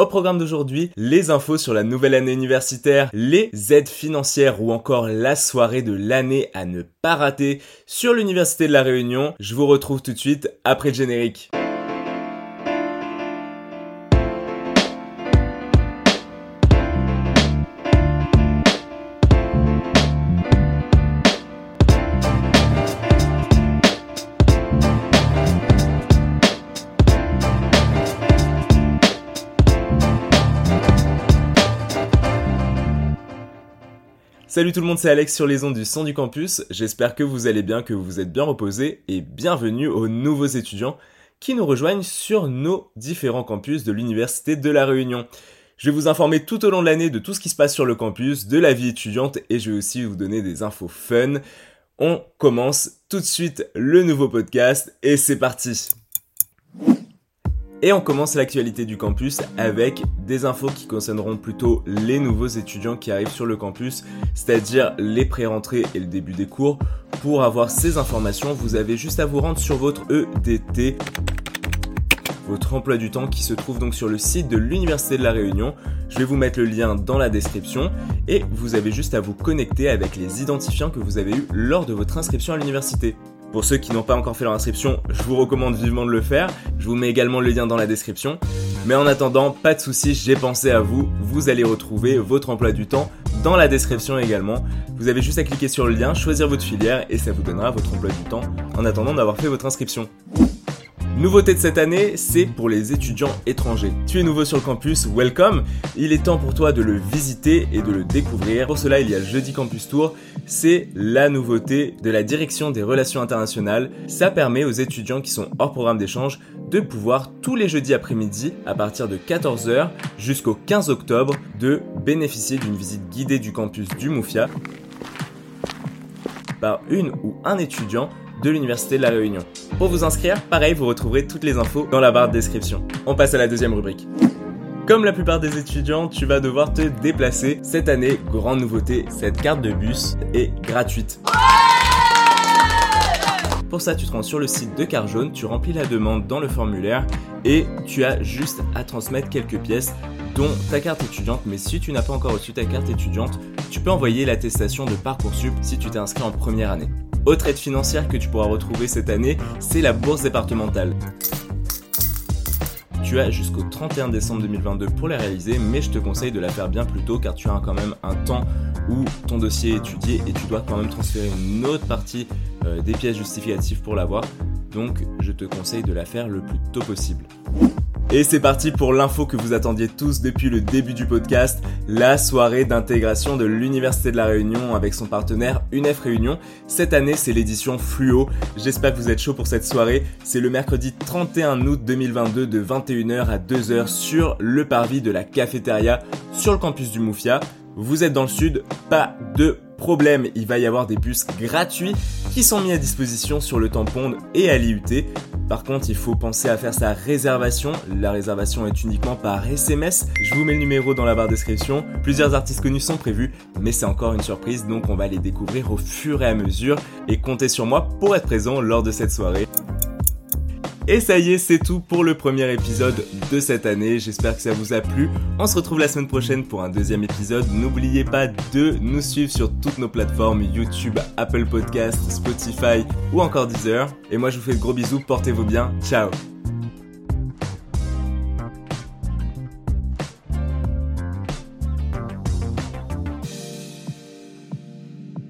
Au programme d'aujourd'hui, les infos sur la nouvelle année universitaire, les aides financières ou encore la soirée de l'année à ne pas rater sur l'Université de la Réunion. Je vous retrouve tout de suite après le générique. Salut tout le monde, c'est Alex sur les ondes du son du campus. J'espère que vous allez bien, que vous êtes bien reposés et bienvenue aux nouveaux étudiants qui nous rejoignent sur nos différents campus de l'Université de La Réunion. Je vais vous informer tout au long de l'année de tout ce qui se passe sur le campus, de la vie étudiante et je vais aussi vous donner des infos fun. On commence tout de suite le nouveau podcast et c'est parti. Et on commence l'actualité du campus avec des infos qui concerneront plutôt les nouveaux étudiants qui arrivent sur le campus, c'est-à-dire les pré-rentrées et le début des cours. Pour avoir ces informations, vous avez juste à vous rendre sur votre EDT, votre emploi du temps qui se trouve donc sur le site de l'Université de la Réunion. Je vais vous mettre le lien dans la description et vous avez juste à vous connecter avec les identifiants que vous avez eus lors de votre inscription à l'université. Pour ceux qui n'ont pas encore fait leur inscription, je vous recommande vivement de le faire. Je vous mets également le lien dans la description. Mais en attendant, pas de soucis, j'ai pensé à vous. Vous allez retrouver votre emploi du temps dans la description également. Vous avez juste à cliquer sur le lien, choisir votre filière et ça vous donnera votre emploi du temps en attendant d'avoir fait votre inscription. Nouveauté de cette année, c'est pour les étudiants étrangers. Tu es nouveau sur le campus, welcome. Il est temps pour toi de le visiter et de le découvrir. Pour cela, il y a le Jeudi Campus Tour. C'est la nouveauté de la direction des relations internationales. Ça permet aux étudiants qui sont hors programme d'échange de pouvoir tous les jeudis après-midi, à partir de 14h jusqu'au 15 octobre, de bénéficier d'une visite guidée du campus du Moufia par une ou un étudiant de l'Université de La Réunion. Pour vous inscrire, pareil, vous retrouverez toutes les infos dans la barre de description. On passe à la deuxième rubrique. Comme la plupart des étudiants, tu vas devoir te déplacer. Cette année, grande nouveauté, cette carte de bus est gratuite. Pour ça, tu te rends sur le site de Carjaune, tu remplis la demande dans le formulaire et tu as juste à transmettre quelques pièces dont ta carte étudiante, mais si tu n'as pas encore reçu ta carte étudiante, tu peux envoyer l'attestation de Parcoursup si tu t'es inscrit en première année. Autre aide financière que tu pourras retrouver cette année, c'est la bourse départementale. Tu as jusqu'au 31 décembre 2022 pour la réaliser, mais je te conseille de la faire bien plus tôt car tu as quand même un temps où ton dossier est étudié et tu dois quand même transférer une autre partie euh, des pièces justificatives pour l'avoir. Donc je te conseille de la faire le plus tôt possible. Et c'est parti pour l'info que vous attendiez tous depuis le début du podcast, la soirée d'intégration de l'Université de la Réunion avec son partenaire UNEF Réunion. Cette année, c'est l'édition Fluo. J'espère que vous êtes chaud pour cette soirée. C'est le mercredi 31 août 2022 de 21h à 2h sur le parvis de la cafétéria sur le campus du Moufia. Vous êtes dans le sud, pas de problème, il va y avoir des bus gratuits qui sont mis à disposition sur le tampon et à l'IUT. Par contre, il faut penser à faire sa réservation. La réservation est uniquement par SMS. Je vous mets le numéro dans la barre description. Plusieurs artistes connus sont prévus, mais c'est encore une surprise, donc on va les découvrir au fur et à mesure. Et comptez sur moi pour être présent lors de cette soirée. Et ça y est, c'est tout pour le premier épisode de cette année. J'espère que ça vous a plu. On se retrouve la semaine prochaine pour un deuxième épisode. N'oubliez pas de nous suivre sur toutes nos plateformes YouTube, Apple Podcasts, Spotify ou encore Deezer. Et moi, je vous fais de gros bisous. Portez-vous bien. Ciao